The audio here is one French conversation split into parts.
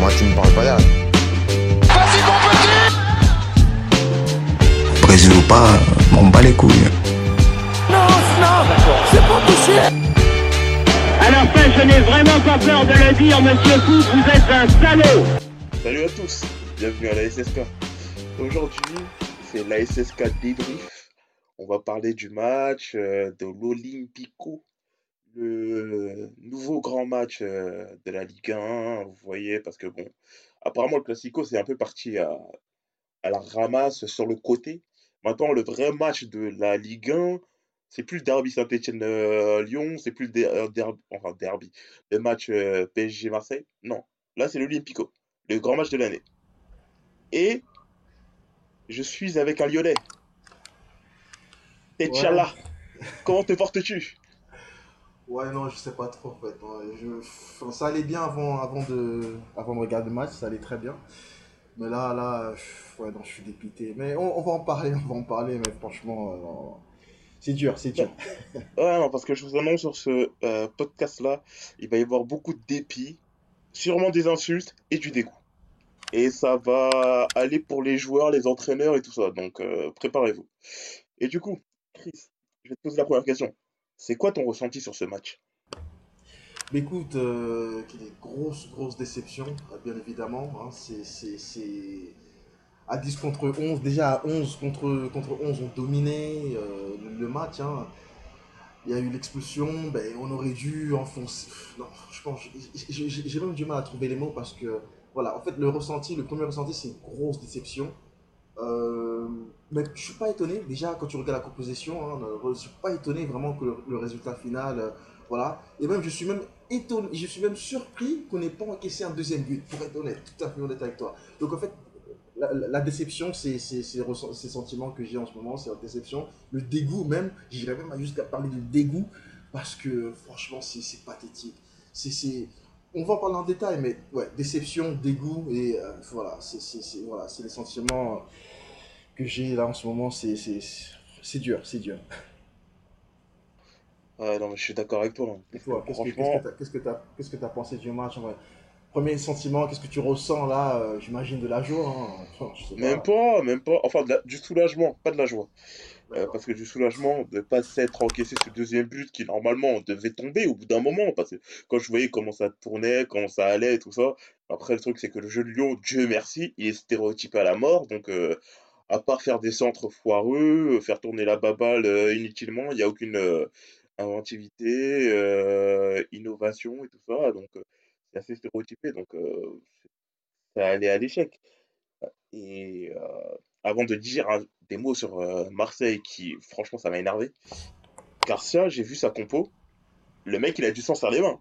Moi, tu me parles pas d'âge. Vas-y, mon petit Brésil ou pas, m'en bats les couilles. Non, non, c'est pas À la fin, je n'ai vraiment pas peur de le dire, monsieur Fou, vous êtes un salaud Salut à tous, bienvenue à la SSK. Aujourd'hui, c'est la SSK débrief. On va parler du match euh, de l'Olympico, le nouveau grand match euh, de la Ligue 1. Vous voyez, parce que bon, apparemment le Classico c'est un peu parti à, à la ramasse sur le côté. Maintenant, le vrai match de la Ligue 1, c'est plus le derby Saint-Etienne-Lyon, c'est plus le der- euh, derby, enfin derby, le match euh, PSG-Marseille. Non, là c'est l'Olympico, le grand match de l'année. Et je suis avec un Lyonnais. T'Inch'Allah, comment te portes-tu? Ouais, non, je sais pas trop en fait. Je... ça allait bien avant, avant, de... avant de regarder le match, ça allait très bien. Mais là, là, je- ouais, non, je suis dépité. Mais on, va en parler, on va en parler, mais franchement, euh, c'est dur, c'est dur. Ouais, non, parce que je vous annonce sur ce euh, podcast-là, il va y avoir beaucoup de dépit, sûrement des insultes et du dégoût. Et ça va aller pour les joueurs, les entraîneurs et tout ça. Donc euh, préparez-vous. Et du coup, Chris, je vais te poser la première question. C'est quoi ton ressenti sur ce match? Écoute, euh, des grosses, grosses déceptions, euh, bien évidemment. hein, c'est. À 10 contre 11, déjà à 11 contre, contre 11, on dominait euh, le, match. hein. Il y a eu l'expulsion, ben, on aurait dû enfoncer. Non, je pense, j'ai même du mal à trouver les mots parce que, voilà, en fait, le ressenti, le premier ressenti, c'est une grosse déception. Euh, mais je suis pas étonné, déjà, quand tu regardes la composition, hein, je suis pas étonné vraiment que le, résultat final, euh, voilà. Et même, je suis même étonné, je suis même surpris qu'on n'ait pas encaissé un deuxième but, pour être honnête, tout à fait honnête avec toi. Donc, en fait, la, déception, c'est ces sentiments que j'ai en ce moment, c'est la déception. Le dégoût même, j'irais même jusqu'à parler de dégoût, parce que franchement, c'est pathétique. C'est- On va en parler en détail, mais ouais, déception, dégoût, et euh, voilà, c'est c'est- c'est- voilà, c'est les sentiments euh, que j'ai là en ce moment, c'est c'est- c'est dur, c'est dur. Ouais, non, mais je suis d'accord avec toi. hein. Et toi, qu'est-ce que Franchement, qu'est-ce que tu as, qu'est-ce pensé du match en vrai? Premier sentiment, qu'est-ce que tu ressens là euh, J'imagine de la joie, hein. Enfin, même pas, même pas. Enfin, la- du soulagement, pas de la joie. Euh, parce que du soulagement de pas s'être encaissé ce deuxième but qui normalement devait tomber au bout d'un moment parce que quand je voyais comment ça tournait, comment ça allait et tout ça, après le truc c'est que le jeu de Lyon, Dieu merci, il est stéréotypé à la mort donc euh, à part faire des centres foireux, euh, faire tourner la baballe euh, inutilement, il n'y a aucune euh, inventivité, innovation et tout ça donc c'est assez stéréotypé donc ça allait à l'échec. Et avant de dire un- des mots sur euh, Marseille, qui franchement ça m'a énervé, Garcia, j'ai vu sa compo, le mec il a du sang sur les mains.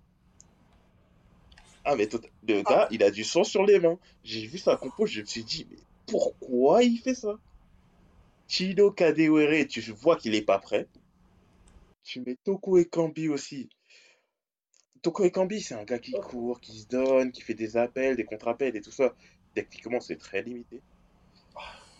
Ah mais tot- le gars il a du sang sur les mains. J'ai vu sa compo, je me suis dit mais pourquoi il fait ça? Chino Kadewere, tu vois qu'il est pas prêt. Tu mets Toko Ekambi aussi. Toko Ekambi c'est un gars qui court, qui se donne, qui fait des appels, des contre-appels et tout ça. Techniquement c'est très limité.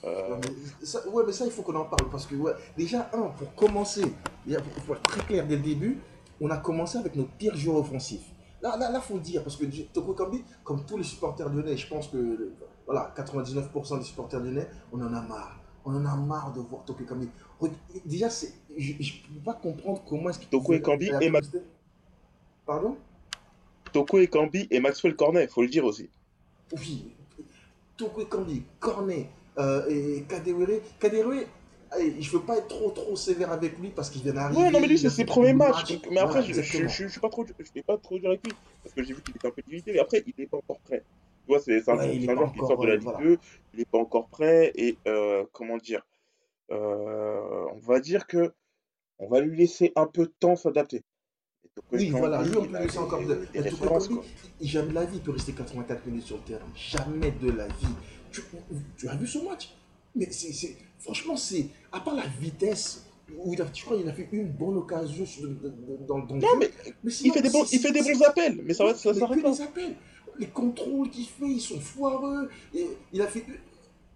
Euh, Ouais, mais ça, ouais, mais ça, il faut qu'on en parle parce que, ouais, déjà, un, pour commencer, il faut être très clair dès le début, on a commencé avec nos pires joueurs offensifs. Là, là, là, faut le dire parce que Toko Kambi, comme tous les supporters lyonnais, je pense que, voilà, 99% des supporters lyonnais, on en a marre. On en a marre de voir Toko Kambi. Déjà, c'est, je ne peux pas comprendre comment est-ce qu'il Toko faire la et Ma- publicité. Pardon? Toko Ekambi et Maxwell Cornet, faut le dire aussi. Oui, Toko Kambi, Cornet euh, et Kadewere. Kadewere, allez, je veux pas être trop trop sévère avec lui parce qu'il vient d'arriver. Ouais, non, mais lui, c'est ses premiers matchs. mais après, Voilà, je, je, suis pas trop, je suis pas trop dur avec lui. Parce que j'ai vu qu'il était un peu limité, mais après, il n'est pas encore prêt. Tu vois, c'est un, Ouais, joueur qui sort de la Ligue voilà. 2, il n'est pas encore prêt, et euh, comment dire, euh, on va dire que on va lui laisser un peu de temps s'adapter. Oui, voilà, lui on peut laisser encore de. il- jamais de la vie il peut rester 84 minutes sur le terrain. Jamais de la vie. Tu, tu as vu ce match? Mais c'est, franchement, c'est. À part la vitesse, où il a, je crois qu'il a fait une bonne occasion dans, dans le Non, jeu. mais Mais il fait des bons, il fait des bons appels, mais ça va, ça s'arrête les appels. Les contrôles qu'il fait, ils sont foireux. Et il a fait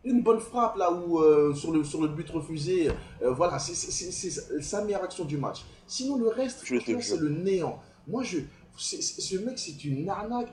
une, une bonne frappe là où euh, sur, le, sur le but refusé. euh, voilà, c'est sa meilleure action du match. Sinon, le reste, c'est le néant. Moi, je, ce mec, c'est une arnaque.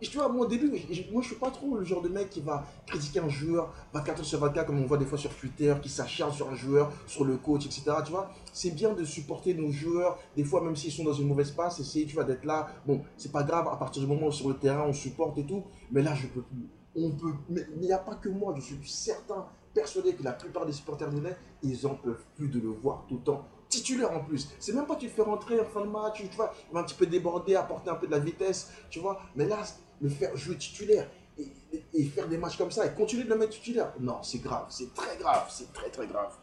Tu vois, moi au début, je- moi je suis pas trop le genre de mec qui va critiquer un joueur 24 heures sur 24 comme on voit des fois sur Twitter, qui s'acharne sur un joueur, sur le coach, etc. Tu vois, c'est bien de supporter nos joueurs, des fois même s'ils sont dans une mauvaise passe, essayer, tu d'être là. Bon, c'est pas grave à partir du moment où sur le terrain on supporte et tout, mais là je peux plus. On peut, mais il n'y a pas que moi, je suis certain, persuadé que la plupart des supporters lyonnais, ils en peuvent plus de le voir tout le temps titulaire en plus. C'est même pas tu le fais rentrer en fin de match, tu vois, il va un petit peu déborder, apporter un peu de la vitesse, tu vois. Mais là, le faire jouer titulaire et, faire des matchs comme ça et continuer de le mettre titulaire, non, c'est grave, c'est très grave, c'est très très grave.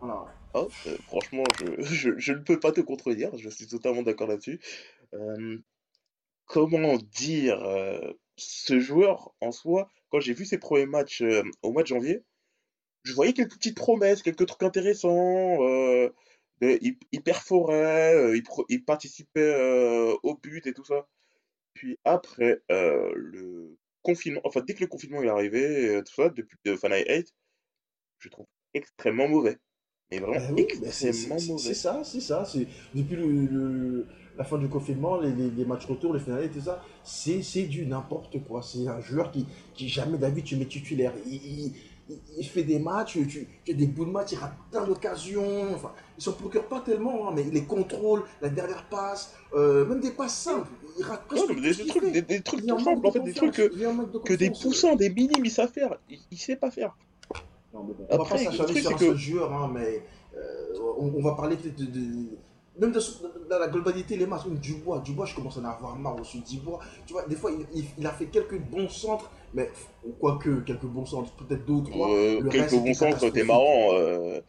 Voilà. Ah, euh, franchement, je, je, je ne peux pas te contredire, je suis totalement d'accord là-dessus. Euh, comment dire, euh, ce joueur en soi, quand j'ai vu ses premiers matchs au mois de janvier, je voyais quelques petites promesses, quelques trucs intéressants. Il, il perforait, euh, il, participait euh, au but et tout ça. Puis après euh, le confinement, enfin dès que le confinement est arrivé, tout ça, depuis de Fanatic 8, je trouve extrêmement mauvais. Mais vraiment Ben oui, ben c'est extrêmement mauvais. c'est ça, c'est ça. Depuis le, le- la fin du confinement, les, les- les matchs retour, les finales tout ça, c'est c'est du n'importe quoi. C'est un joueur qui, qui jamais d'avis tu mets titulaire. Il, il- il- il fait des matchs, tu, tu as des bouts de match, il rate plein d'occasions. Enfin, il s'en procure pas tellement, hein, mais il les contrôle, la dernière passe, euh, même des passes simples. Il rate presque des, trucs, des, des trucs tout simples, en fait, des trucs que, de des poussins, des minimes, il sait faire. Il, il sait pas faire. Non, mais bon, on va pas s'acharner sur un que- seul joueur, hein, mais euh, on, on va parler peut-être de, de- Même dans, la globalité, les matchs, même Dubois, Dubois, je commence à en avoir marre aussi. Dubois, tu vois, des fois, il, il- il a fait quelques bons centres, mais quoique, quelques bons centres, peut-être deux ou trois. Euh, le quelques reste, bons c'était centres, t'es catastrophique. marrant. euh,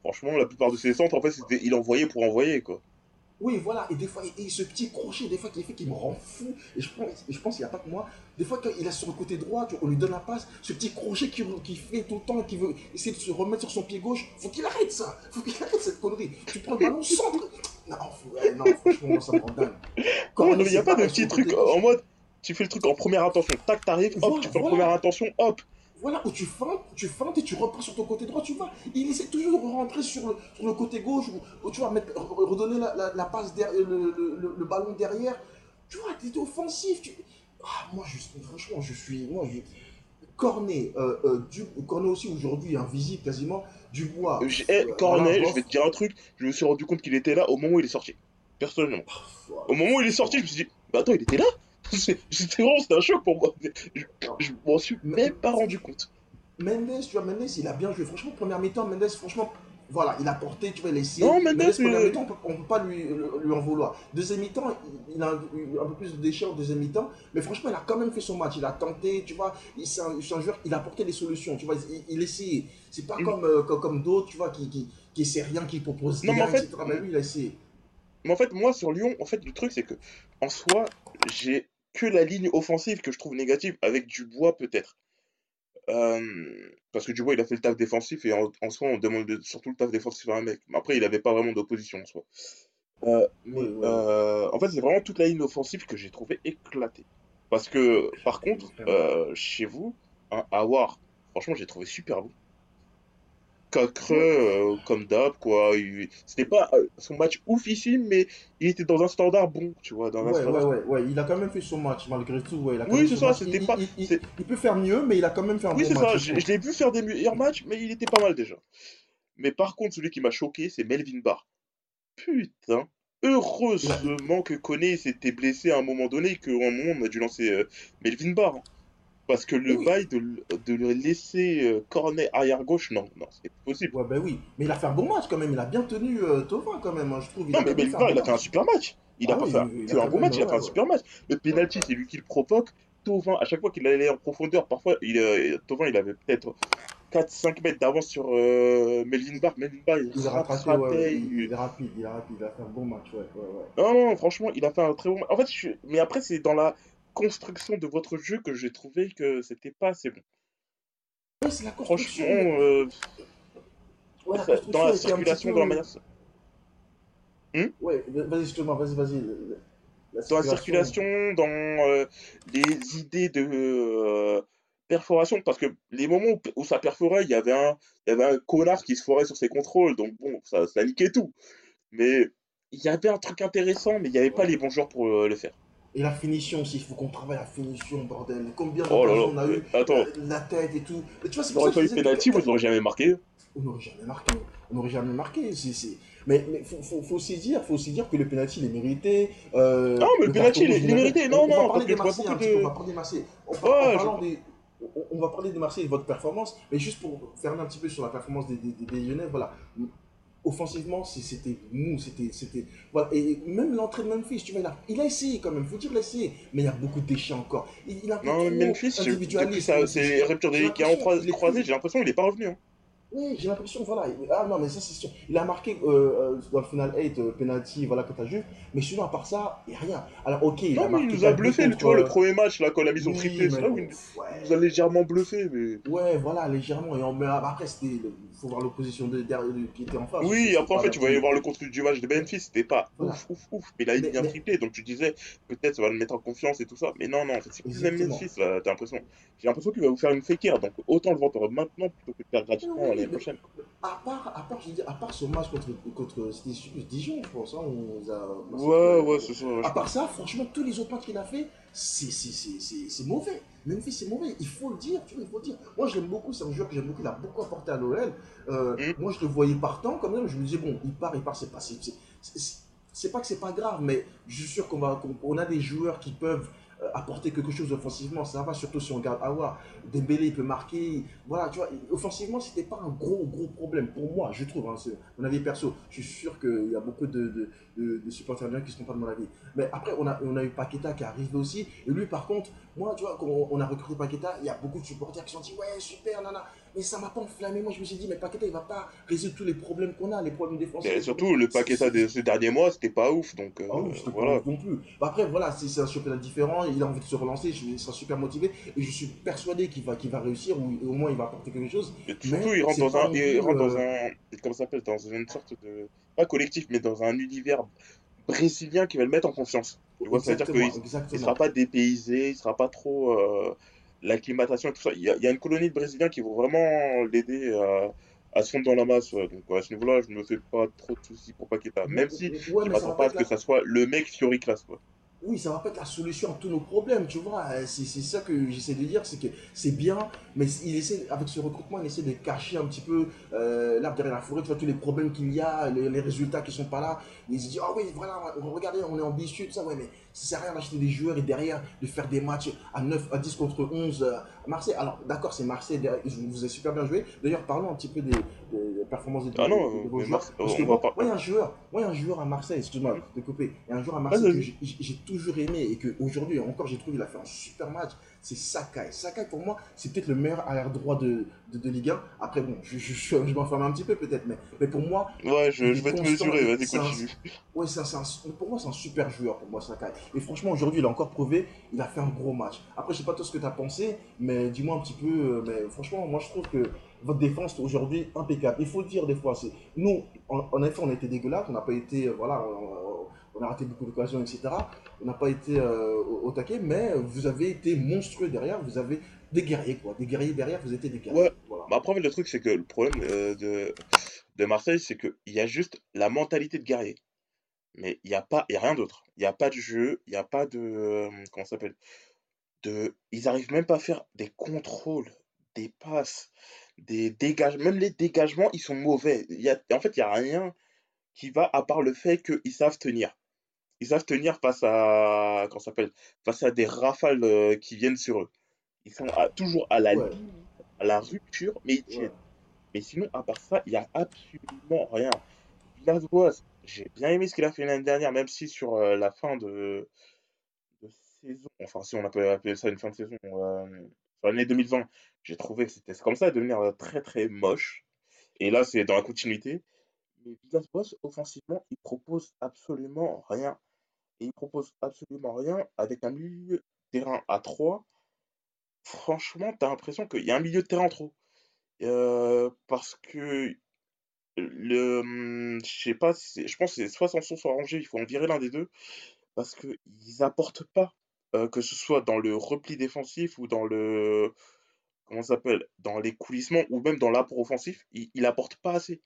franchement, la plupart de ses centres, en fait, c'était il envoyait pour envoyer, quoi. Oui, voilà, et des fois, et, et ce petit crochet, des fois, qui fait qu'il me rend fou, et je pense, et je pense qu'il n'y a pas que moi, des fois, quand il est sur le côté droit, on lui donne la passe, ce petit crochet qui, qui fait tout le temps, qui veut essayer de se remettre sur son pied gauche, faut qu'il arrête ça, faut qu'il arrête cette connerie. Tu prends le ballon, centre. Non, ouais, non franchement, moi, ça me rend dingue. Quand non, il n'y a essaie pas de petit truc en mode, tu fais le truc en première intention, tac, t'arrives, hop, Voilà, tu fais en première intention, hop. Voilà, où tu feintes, tu feintes et tu repars sur ton côté droit, tu vois. Il essaie toujours de rentrer sur le, sur le côté gauche, où, où tu vas mettre, re- redonner la, la, la passe, derrière, le, le, le- le ballon derrière. Tu vois, t'es offensif. Tu... Ah, moi, je, franchement, je suis. Moi, je... Cornet, euh, euh, du... Cornet aussi aujourd'hui, invisible quasiment. Dubois. J'ai- eh, euh, Cornet, je vais te dire un truc, je me suis rendu compte qu'il était là au moment où il est sorti. Personnellement. Au moment où il est sorti, je me suis dit, bah attends, il était là? C'était vraiment, un choc pour moi. Je, je m'en suis même pas rendu compte. Mendes, tu vois, Mendes, il a bien joué. Franchement, première mi-temps, Mendes, franchement, voilà, il a porté, tu vois, il a essayé. Non, Mendes, première euh, mi-temps, on on peut pas lui, lui en vouloir. Deuxième mi-temps, il, a eu un peu plus de déchets en deuxième mi-temps, mais franchement, il a quand même fait son match. Il a tenté, tu vois, c'est un, un joueur, il a apporté des solutions, tu vois, il, il essayait. C'est pas Mm. comme, euh, comme, comme d'autres, tu vois, qui, qui, qui essaient rien, qui proposent Non, mais rien, en fait- etc. Mais lui, il a essayé. Mais en fait, moi, sur Lyon, en fait, le truc, c'est que, en soi, j'ai que la ligne offensive que je trouve négative, avec Dubois, peut-être. Euh, parce que Dubois, il a fait le taf défensif, et en, en soi, on demande de- surtout le taf défensif à un mec. Mais après, il avait pas vraiment d'opposition, en soi. Euh, mais, Ouais, ouais. euh, en fait, c'est vraiment toute la ligne offensive que j'ai trouvé éclatée. Parce que, par contre, chez vous, un Awar, franchement, j'ai trouvé super bon. Cocreux, euh, comme d'hab, quoi. Il- C'était pas euh, son match oufissime, mais il était dans un standard bon, tu vois. Dans un Ouais, ouais, standard... ouais, ouais, il a quand même fait son match, malgré tout. Ouais, il a quand Oui, c'est ça, c'était pas- il- il- c'est- il peut faire mieux, mais il a quand même fait un Oui, bon c'est match. ça. je Je, trouve. je l'ai vu faire des meilleurs matchs, mais il était pas mal déjà. Mais par contre, celui qui m'a choqué, c'est Melvin Barr. Putain. Heureusement que Koné s'était blessé à un moment donné, qu'à un moment on a dû lancer euh, Melvin Barr. Parce que le Oui. bail de, de le laisser euh, cornet arrière gauche, non, non, c'est possible. Ouais, ben oui. Mais il a fait un bon match quand même. Il a bien tenu euh, Thauvin quand même, hein, je trouve. Il Non, mais un il a fait un super match. Il a Ah pas oui, fait un, il bon match, il a fait un super match. Le penalty, c'est lui qui le provoque. Tovin, à chaque fois qu'il allait en profondeur, parfois, il, euh, Thauvin, il avait peut-être 4-5 mètres d'avance sur euh, Melvin Barr. Melvin Barr, il, Il a rattrapé, rattrapait, ouais, ouais, il- il, il est rapide, il est rapide, il a fait un bon match, ouais, ouais, ouais. Non, non, franchement, il a fait un très bon match. En fait, je mais après, c'est dans la construction de votre jeu que j'ai trouvé que c'était pas assez bon. Ouais, c'est la Franchement, construction. euh, ouais, la dans la circulation, peu- dans la manière. Ouais, vas-y, excuse-moi, vas-y, vas-y. La dans la circulation, dans euh, les idées de euh, perforation, parce que les moments où, où ça perforait, il y avait un, il y avait un connard qui se forait sur ses contrôles, donc bon, ça, ça niquait tout. Mais il y avait un truc intéressant, mais il n'y avait pas les bons joueurs pour euh, le faire. Et la finition aussi, il faut qu'on travaille la finition, bordel. Combien Oh là là, d'occasions on a eu attends. euh, la tête et tout. Mais tu vois, c'est pour ça que eu penalty, vous n'aurez jamais marqué. On n'aurait jamais marqué. On n'aurait jamais marqué. C'est, c'est... Mais il faut, faut, faut aussi dire, faut aussi dire que le penalty il est mérité. euh, Non, mais le penalty, carton il est- est mérité. Non, on, on va non, parler des Marseillais beaucoup petit de- On va parler des Marseillais. On, Ouais, en je- des- on- va parler des Marseillais et de votre performance, mais juste pour faire un petit peu sur la performance des, des, des- des Lyonnais, voilà. Offensivement, c'était mou, c'était, c'était, voilà. Et même l'entrée de Memphis, tu vois, il a, il a essayé quand même, faut dire qu'il a essayé, mais il y a beaucoup de déchets encore. Il, il a Non, Memphis, c'est rupture des J'ai liens qui ont l'impression qu'il est croisé, plus- j'ai l'impression qu'il est pas revenu. hein. oui, j'ai l'impression, voilà. il- Ah non, mais ça, c'est sûr. Il a marqué euh, euh, dans le final 8, euh, penalty, voilà, que t'as vu. Mais sinon, à part ça, il n'y a rien. Alors, ok, il a Non, mais marqué il nous a bluffé, contre, tu vois, le euh, premier match, là, quand il a mis son oui, triplé, c'est mais là où il ouais. il nous a légèrement bluffé, mais... Ouais, voilà, légèrement. Et en- mais après, c'était. Il faut voir l'opposition de, derrière- de- qui était en face. Oui, après, en fait, tu voyais voir le contenu du match de Memphis, c'était pas Voilà. ouf, ouf, ouf, mais il a Mais- bien mais- triplé, donc tu disais, peut-être ça va le mettre en confiance et tout ça, mais non, non, en fait, c'est plus le même. Memphis, là, t'as l'impression. J'ai l'impression qu'il va vous faire une fekir, donc autant le vendre maintenant plutôt que de faire gratuitement Oui, l'année prochaine. À part, à part, je dire, à part ce match contre, contre Dijon, je pense, hein, on nous a. Ouais, ouais, c'est ça. À part ça, franchement, tous les autres matchs qu'il a fait, c'est mauvais. Memphis, c'est mauvais. Il faut le dire, tu vois, il faut le dire. Moi, je l'aime beaucoup. C'est un joueur que j'aime beaucoup. Il a beaucoup apporté à l'OL. Euh, Mm. Moi, je le voyais partant quand même. Je me disais, bon, il part, il part, c'est pas. c'est- c'est- c'est- C'est pas que c'est pas grave, mais je suis sûr qu'on va, qu'on on a des joueurs qui peuvent apporter quelque chose offensivement. Ça va, surtout si on regarde Awa. Dembélé, il peut marquer. Voilà, tu vois, offensivement, c'était pas un gros, gros problème pour moi, je trouve. Hein, mon avis perso. Je suis sûr qu'il y a beaucoup de, de, supporters qui ne seront pas de mon avis. Mais après, on a, on a eu Paqueta qui est arrivé aussi. Et lui, par contre, moi, tu vois, quand on, a recruté Paqueta, il y a beaucoup de supporters qui sont dit, ouais, super, nana. Mais ça m'a pas enflammé. Moi, je me suis dit, mais Paqueta, il va pas résoudre tous les problèmes qu'on a, les problèmes défensifs. Et surtout, le Paqueta de ces derniers mois, c'était pas ouf, donc euh, Ah oui, c'était pas voilà. ouf non plus. Bah après, voilà, c'est un championnat différent, il a envie de se relancer, il sera super motivé, et je suis persuadé qu'il va, qu'il va réussir, ou au moins il va apporter quelque chose. Et surtout, Mais il rentre dans un, il rentre dans euh, un, comment ça s'appelle, dans une sorte de, pas collectif, mais dans un univers brésilien qui va le mettre en confiance. Tu vois, c'est-à-dire qu'il il exactement. sera pas dépaysé, il sera pas trop euh, l'acclimatation et tout ça. Il y, a, il y a une colonie de Brésiliens qui vont vraiment l'aider à, à se fondre dans la masse. Donc à ce niveau-là, je me fais pas trop de soucis pour Paqueta. Même si Ouais, je ça m'attends pas à ce que ça soit le mec Fiori classe, quoi. Oui, ça va pas être la solution à tous nos problèmes, tu vois. Euh, C'est ça que j'essaie de dire, c'est que c'est bien, mais il essaie, avec ce recrutement, il essaie de cacher un petit peu euh, l'arbre derrière la forêt, tu vois, tous les problèmes qu'il y a, les, les résultats qui sont pas là. Il se dit, ah oui, voilà, regardez, on est ambitieux, tout ça, ouais, mais ça sert à rien d'acheter des joueurs et derrière de faire des matchs à 9, à 10 contre 11 euh, à Marseille. Alors, d'accord, c'est Marseille, ils vous avez super bien joué. D'ailleurs, parlons un petit peu des, performances des, Ah non, des- vos joueurs. Marse- Parce on que moi, pas- moi, il y a un joueur, moi, il y a un joueur à Marseille, excuse-moi de couper, il y a un joueur à Marseille que j'ai toujours aimé et qu'aujourd'hui encore j'ai trouvé il a fait un super match, c'est Sakai. Sakai pour moi c'est peut-être le meilleur arrière droit de, de, de Ligue 1. Après bon, je, je, je, je m'enferme un petit peu peut-être, mais, mais pour moi, Ouais, je, je vais te mesurer, vas-y, c'est un- continue. ouais, c'est un- c'est un- pour moi c'est un super joueur pour moi Sakai. Et franchement aujourd'hui il a encore prouvé, il a fait un gros match. Après je sais pas toi ce que tu as pensé, mais dis-moi un petit peu, euh, mais franchement moi je trouve que votre défense aujourd'hui impeccable. Il faut le dire des fois, c'est nous en, en effet on a été dégueulasse, on n'a pas été, euh, voilà, on, on a raté beaucoup d'occasions, etc. On n'a pas été euh, au, au taquet, mais vous avez été monstrueux derrière, vous avez des guerriers quoi, des guerriers derrière, vous étiez des guerriers. Ouais. Bah après, le truc, c'est que le problème euh, de, de Marseille, c'est qu'il y a juste la mentalité de guerrier. Mais il n'y a a rien d'autre. Il n'y a pas de jeu, il n'y a pas de, euh, comment ça s'appelle, de, ils arrivent même pas à faire des contrôles, des passes, des dégagements. Même les dégagements, ils sont mauvais. Y a, en fait, il n'y a rien qui va à part le fait qu'ils savent tenir. Ils savent tenir face à, comment s'appelle, face à des rafales euh, qui viennent sur eux. Ils sont toujours à la ligne, la rupture, mais ils tiennent. Ouais. Mais sinon, à part ça, il n'y a absolument rien. Villas-Boas, j'ai bien aimé ce qu'il a fait l'année dernière, même si sur euh, la fin de, de saison, enfin si on appeler ça une fin de saison, euh, sur l'année 2020, j'ai trouvé que c'était comme ça à devenir euh, très très moche. Et là, c'est dans la continuité. Mais Villas-Boas, offensivement, il propose absolument rien. Et il propose absolument rien avec un milieu de terrain à 3. Franchement, t'as l'impression qu'il y a un milieu de terrain en trop. Euh, parce que le, hum, je sais pas, c'est- je pense que c'est soit Sanson, soit Angers, il faut en virer l'un des deux, parce que ils apportent pas, euh, que ce soit dans le repli défensif ou dans le, comment ça s'appelle, dans les coulissements ou même dans l'apport offensif, ils, ils apportent pas assez.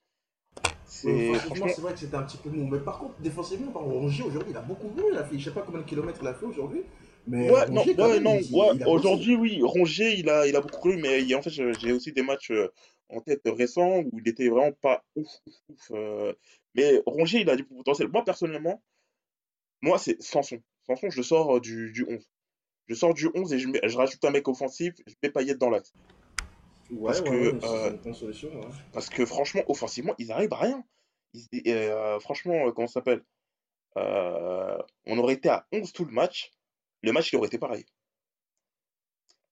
C'est franchement. c'est vrai que c'était un petit peu mou. Mais par contre, défensivement, par Rongier, aujourd'hui, il a beaucoup roulé. Il a fait, je sais pas combien de kilomètres il a fait aujourd'hui. Mais Ouais, non, Rongier, quand ouais, même, non, il- ouais, il bossé. aujourd'hui, oui, Rongier, il a, il a beaucoup cru, mais il- en fait, j'ai aussi des matchs euh, en tête récents où il était vraiment pas ouf, ouf, ouf. euh, mais Rongier, il a du potentiel. Moi, personnellement, moi, c'est Sanson. Sanson, je sors euh, du, du 11. Je sors du 11 et je, mets- je rajoute un mec offensif, je mets Payet dans l'axe. Ouais, parce que, euh, une solution. Parce que franchement, offensivement, ils arrivent à rien. Ils- euh, franchement, euh, comment ça s'appelle Euh, On aurait été à 11 tout le match, le match, il aurait été pareil.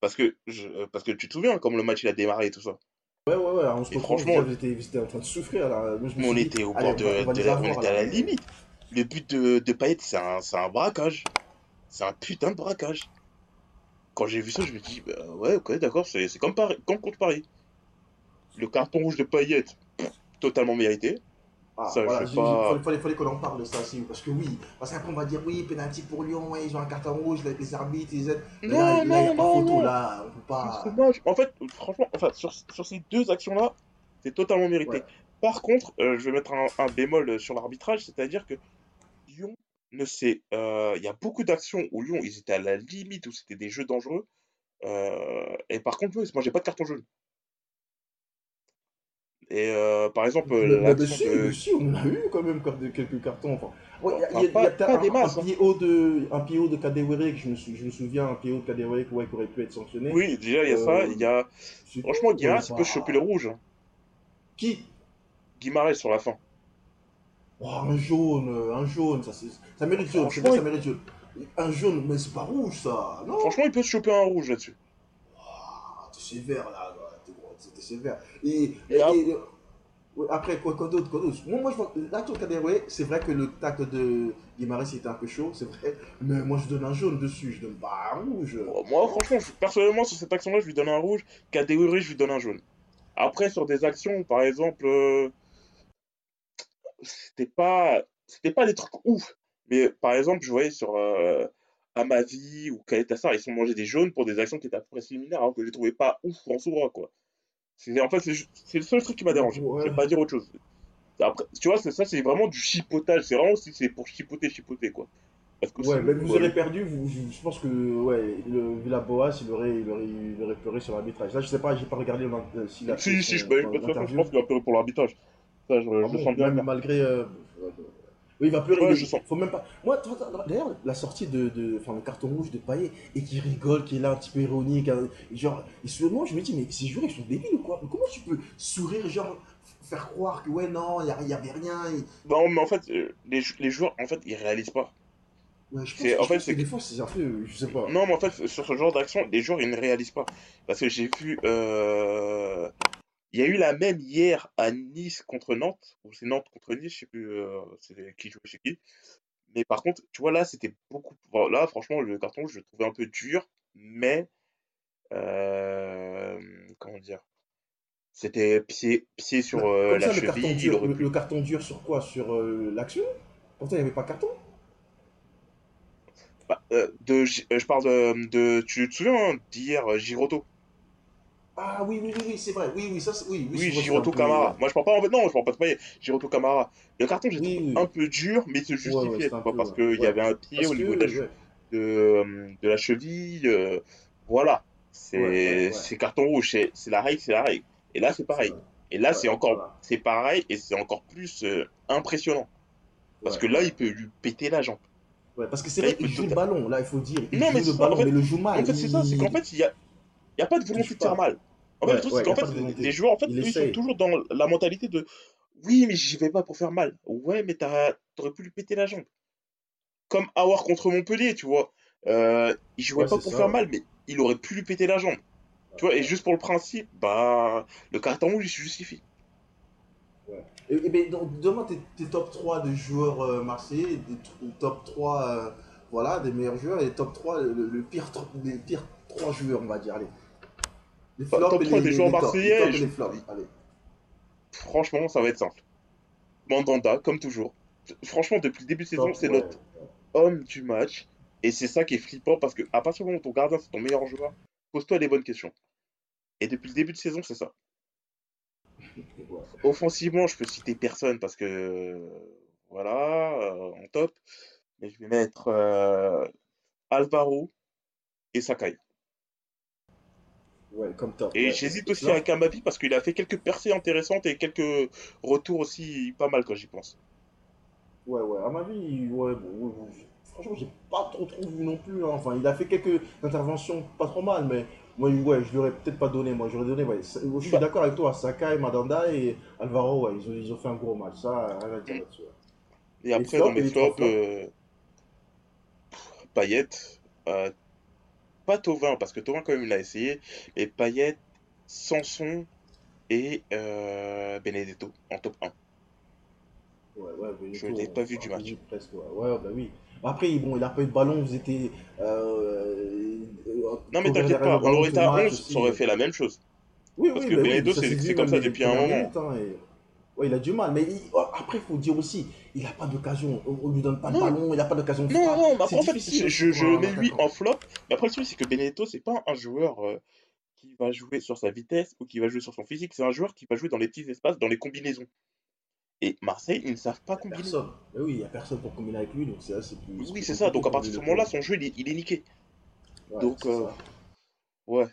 Parce que, je, euh, parce que tu te souviens, comme le match, il a démarré et tout ça. Ouais, ouais, ouais. On se franchement- j'étais en train de souffrir là. Moi, on dit, était au bord de, on de était à la limite. Le but de, de Payet, c'est un, un braquage. C'est un putain de braquage. Quand j'ai vu ça, je me dis, bah ouais, ok, d'accord, c'est comme, Paris- comme contre Paris. Le carton rouge de Payet, totalement mérité. Ah, Ça, voilà, je j'ai- sais pas. j'ai- fallait, fallait, fallait qu'on en parle de ça aussi. Parce que oui, parce qu'après on va dire oui, penalty pour Lyon, ouais, ils ont un carton rouge, les, les arbitres, ils aident. Mais Non, là, là, il n'y a non, pas non, photo, non. là, on peut pas. C'est dommage. En fait, franchement, enfin, sur, sur ces deux actions-là, c'est totalement mérité. Ouais. Par contre, euh, je vais mettre un, un bémol sur l'arbitrage, c'est-à-dire que Lyon ne sait. euh, Il y a beaucoup d'actions où Lyon, ils étaient à la limite, où c'était des jeux dangereux. euh, et par contre, se mangeaient pas de carton jaune. Et euh, par exemple, mais l'action si, de. on en a eu quand même quelques cartons. Enfin, ouais, il y a, Enfin, il y a- pas- il y a pas un, des masses, un hein. haut de, un haut de Kadewere, que je me, sou- je me souviens, un haut de Kadewere ouais, qui aurait pu être sanctionné. Oui, déjà, il y a Euh, ça. Il y a... Franchement, ouais, il peut pas- choper le rouge. hein. Qui? Guimarães sur la fin. Oh, Un jaune, euh, un jaune, ça, c'est- ça mérite jaune, vrai, ça mérite jaune. Un jaune, mais c'est pas rouge ça, non? Franchement, il peut se choper un rouge là-dessus. Ah, t'es sévère là, ouais, t'es sévère. Et, après, quoi, quoi d'autre, Moi, moi je de Kadewere, c'est vrai que le tacle de Guimarães était un peu chaud, c'est vrai, mais moi je donne un jaune dessus, je donne pas un rouge. Bon, Moi, franchement, je- personnellement, sur cette action-là, je lui donne un rouge. Kadewere, je lui donne un jaune. Après, sur des actions, par exemple, euh, c'était pas, c'était pas des trucs ouf. Mais par exemple, je voyais sur euh, Amavi ou Kaletassar, ils se sont mangés des jaunes pour des actions qui étaient à peu près similaires, alors que je les trouvais pas ouf en soi, quoi. C'est, en fait, c'est, le seul truc qui m'a dérangé. Ouais. Je vais pas dire autre chose. Après, tu vois, ça, c'est vraiment du chipotage. C'est vraiment si c'est pour chipoter, chipoter, quoi. Parce que Ouais, vous aurez perdu, vous, je pense que ouais, le Villaboas, il aurait, il, aurait, il aurait pleuré sur l'arbitrage. Là, je sais pas, j'ai pas regardé euh, s'il a fait Si, si, je, pense qu'il va pleurer pour l'arbitrage. Ça, je, Ah bon, sens bien. malgré. euh, il va pleurer. Ouais, mais je sens. Faut même pas. Moi, d'ailleurs, la sortie de, de, enfin, le carton rouge de Payet et qui rigole, qui est là un petit peu ironique, hein, genre, et souvent, je me dis, mais ces joueurs, ils sont débiles ou quoi? Comment tu peux sourire, genre, faire croire que ouais, non, il y, a- y avait rien et- Non, mais en fait, euh, les, jou- les joueurs, en fait, ils réalisent pas. Ouais, je pense, C'est- en je fait, pense que des fois, c'est un peu, je sais pas. Non, mais en fait, sur ce genre d'action, les joueurs, ils ne réalisent pas. Parce que j'ai vu... euh, Il y a eu la même hier à Nice contre Nantes, ou c'est Nantes contre Nice, je sais plus euh, c'est qui jouait chez qui. Mais par contre, tu vois, là, c'était beaucoup... là, franchement, le carton, je le trouvais un peu dur, mais... euh, Comment dire C'était pied, pied sur Mais euh, la ça, le carton, cheville, dur, le, carton dur sur quoi? Sur euh, l'action? Pourtant, il n'y avait pas de carton? Bah, de, je parle de, de... Tu te souviens hein, d'hier, Giroto Ah oui, oui, oui, oui, c'est vrai. Oui, oui, ça, oui, oui, Oui, Giroto peu- Camara. Moi, je parle pas en fait, non, je parle pas de Payet. Giroto Camara. Le carton, j'ai Oui, trouvé un peu dur, mais ouais, c'est peu, parce ouais. qu'il y Ouais. avait un pied Parce au que, niveau de la, de, euh, de la cheville. euh, voilà. C'est carton rouge. C'est la règle, c'est la règle. Et là, c'est pareil. Et là, c'est encore, voilà. c'est pareil, et c'est encore plus euh, impressionnant. Parce que là, il peut lui péter la jambe. Ouais, parce que c'est vrai il qu'il joue le ballon, là, il faut dire. Il Non, joue mais le ballon, en fait- mais le joue mal. En fait, c'est ça, c'est qu'en fait, il y a, il y a pas de volonté de faire mal. En fait, Ouais, le truc, ouais, c'est qu'en fait, les joueurs, en fait, ils sont toujours dans la mentalité de oui, mais j'y vais pas pour faire mal. Ouais, mais t'aurais pu lui péter la jambe. Comme Awar contre Montpellier, tu vois. Euh, il jouait Ouais, pas pour ça, faire ouais. mal, mais il aurait pu lui péter la jambe. Tu vois, et juste pour le principe, bah, le carton rouge, il se justifie. Et, et ben, donc, demain, tes, tes top 3 de joueurs euh, marseillais, des top 3 euh, voilà, des meilleurs joueurs, et top 3, le, le pire, les pires 3 joueurs, on va dire. Allez. Les Bah, flops top et 3 les, des joueurs marseillais, les tops et je- les flops. Allez. Franchement, ça va être simple. Mandanda, comme toujours. Franchement, depuis le début de saison, c'est ouais. notre homme du match. Et c'est ça qui est flippant parce que à partir du moment où ton gardien c'est ton meilleur joueur, pose-toi les bonnes questions. Et depuis le début de saison, c'est ça. Offensivement, je peux citer personne parce que voilà, euh, en top. Mais je vais mettre euh, Alvaro et Sakai. Ouais, comme top. Et ouais. j'hésite aussi Là, avec Amavi parce qu'il a fait quelques percées intéressantes et quelques retours aussi pas mal quand j'y pense. Ouais, ouais, à ma vie, ouais, bon, franchement, j'ai pas trop trop vu non plus. hein. Enfin, il a fait quelques interventions pas trop mal, mais moi, ouais, je lui aurais peut-être pas donné. Moi, j'aurais donné, ouais. Je suis Bah. d'accord avec toi, Sakai, Madanda et Alvaro, ouais, ils ont, ils ont fait un gros match. Ça, rien à dire Mm. là-dessus. Et après, dans mes flops, flops. euh, euh, pas Tovin parce que Tovin quand même il a essayé, et Payet, Sanson et euh, Benedetto en top 1. Ouais, ouais, Je Benito, n'ai pas vu du match. dit Presque, ouais, ouais, bah oui. Après, bon, il a pas eu de ballon, vous étiez. Euh, euh, Non mais t'inquiète pas, on aurait été à match 11, aussi. ça aurait fait la même chose. Oui, Parce oui, que mais Benedetto, c'est comme ça depuis un moment. minutes, hein, et- Ouais, il a du mal, mais il- après, il faut dire aussi, il n'a pas d'occasion. On, lui donne pas de Non. ballon, il n'a pas d'occasion de Non, non, après en fait, je, mets lui en flop, mais après le truc c'est que Benedetto, c'est pas un joueur euh, qui va jouer sur sa vitesse ou qui va jouer sur son physique, c'est un joueur qui va jouer dans les petits espaces, dans les combinaisons. Et Marseille, ils ne savent pas combiner. personne. Mais oui, il n'y a personne pour combiner avec lui, donc c'est c'est plus. Oui, c'est ça, donc à partir de ce moment-là, son jeu, il est, il est niqué. Ouais, Donc, euh, ça. ouais.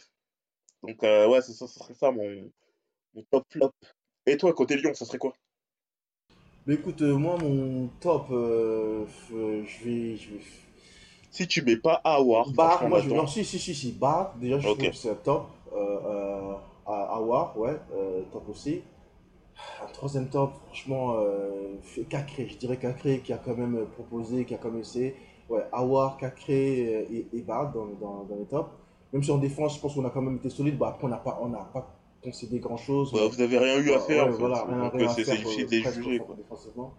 Donc, euh, ouais, c'est ça, ce serait ça mon, mon top flop. Et toi, côté Lyon, ça serait quoi? Mais écoute, euh, moi, mon top, euh, euh, je vais. Je vais... Si tu mets pas Awar, Bar, moi, je vais. Non, si, si, si, si. Bar, déjà, je Ok. trouve que c'est un top. Euh, Awar, ouais, top aussi. Un troisième top, franchement, Cacré, je dirais Cacré qui a quand même proposé, qui a quand même essayé. Ouais, Awar, Cacré et, et Bard dans, dans, dans les tops. Même si en défense, je pense qu'on a quand même été solide. Bah, après, on n'a pas, on n'a pas concédé grand chose. Ouais, vous avez rien eu à faire, en fait. voilà, rien, Donc, rien euh, à c'est faire euh, quoi. défensivement.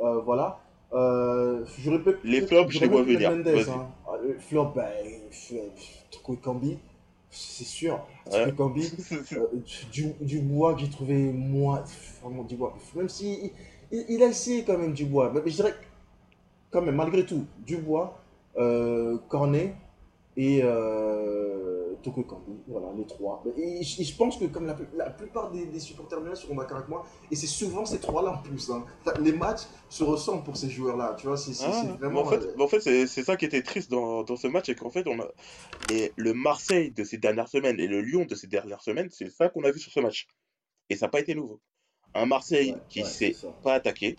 Euh, voilà. Euh, Les flops, je les vois venir. Mendes, hein. Ah, le flop, ben, c'est sûr. Ouais. Euh, du, Dubois que j'ai trouvé moi vraiment Dubois même si il, il a essayé quand même Dubois mais, mais je dirais quand même malgré tout Dubois euh, Cornet et euh, Toko Kambi voilà les trois et, je- pense que comme la, la plupart des, des supporters miens seront d'accord avec moi et c'est souvent ces trois là en plus hein. les matchs se ressemblent pour ces joueurs là tu vois c'est Ah, vraiment en fait, euh, mais en fait c'est ça qui était triste dans, dans ce match, c'est qu'en fait, on a et le Marseille de ces dernières semaines et le Lyon de ces dernières semaines, c'est ça qu'on a vu sur ce match. Et ça n'a pas été nouveau. Un Marseille ouais, qui ouais, c'est ça. pas attaquer,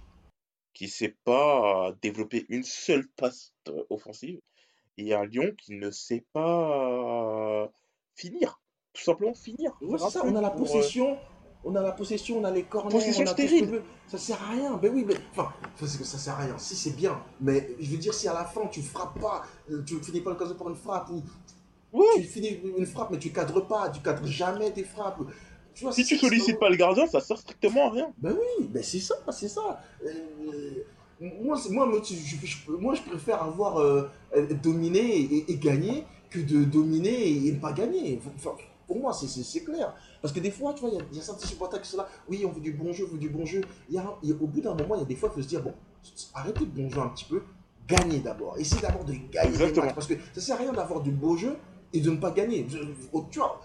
qui sait pas développer une seule passe euh, offensive, et un Lyon qui ne sait pas finir. Tout simplement finir. C'est ça, on a la euh, possession, on a la possession, on a les corners, Possession on a stérile. Ça sert à rien. Ben oui, mais enfin, que ça sert à rien. Si c'est bien, mais je veux dire, si à la fin tu frappes pas, euh, tu finis pas l'occasion pour une frappe ou tu finis une frappe, mais tu cadres pas, tu cadres jamais tes frappes. Tu vois, Si tu sollicites pas le gardien, ça sert strictement à rien. Ben oui, ben c'est ça, c'est ça. Euh, moi, moi, je, je- moi, je préfère avoir euh, dominé et, et gagné que de dominer et, ne pas gagner. Enfin, pour moi, c'est- clair. Parce que des fois, tu vois, il y a- il y, a certains supporters qui sont là. Oui, on veut du bon jeu, on veut du bon jeu. Y a, il y a- au bout d'un moment, il y a des fois, il faut se dire bon, arrêtez de bon jeu un petit peu. Gagnez d'abord. Essayez d'abord de gagner. Parce que ça sert à rien d'avoir du beau jeu et de ne pas gagner. Tu vois,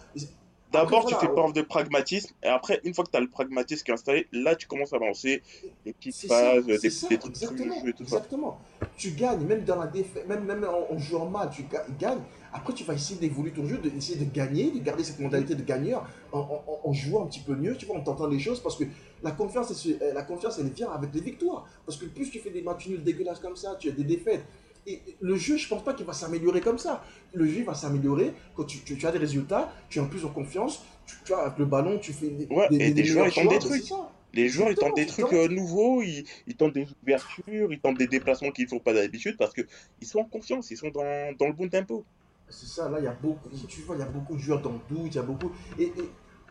D'abord, tu fais preuve de pragmatisme, et après, une fois que tu as le pragmatisme qui est installé, là, tu commences à lancer des petites ça, phases, des, c'est ça, des trucs exactement, jeu et tout ça. exactement. Tu gagnes, même dans la défaite, même, même en, en jouant mal, tu ga- gagnes. Après, tu vas essayer d'évoluer ton jeu, d'essayer de gagner, de garder cette mentalité de gagneur en, en- en- en jouant un petit peu mieux, tu vois, en tentant les choses, parce que la confiance, elle, se- la confiance, elle vient avec les victoires. Parce que plus tu fais des matchs nuls dégueulasses comme ça, tu as des défaites. Et le jeu, je pense pas qu'il va s'améliorer comme ça. Le jeu va s'améliorer quand tu, tu- tu as des résultats, tu es en plus en confiance, tu, tu vois, avec le ballon, tu fais des, Ouais, et des joueurs, ils tentent des trucs. Les joueurs, ils tentent des trucs euh, nouveaux, ils, ils tentent des ouvertures, ils tentent des déplacements qu'ils ne font pas d'habitude parce qu'ils sont en confiance, ils sont dans, dans le bon tempo. C'est ça, là, il y a beaucoup, tu vois, il y a beaucoup de joueurs dans le doute, il y a beaucoup. Et, et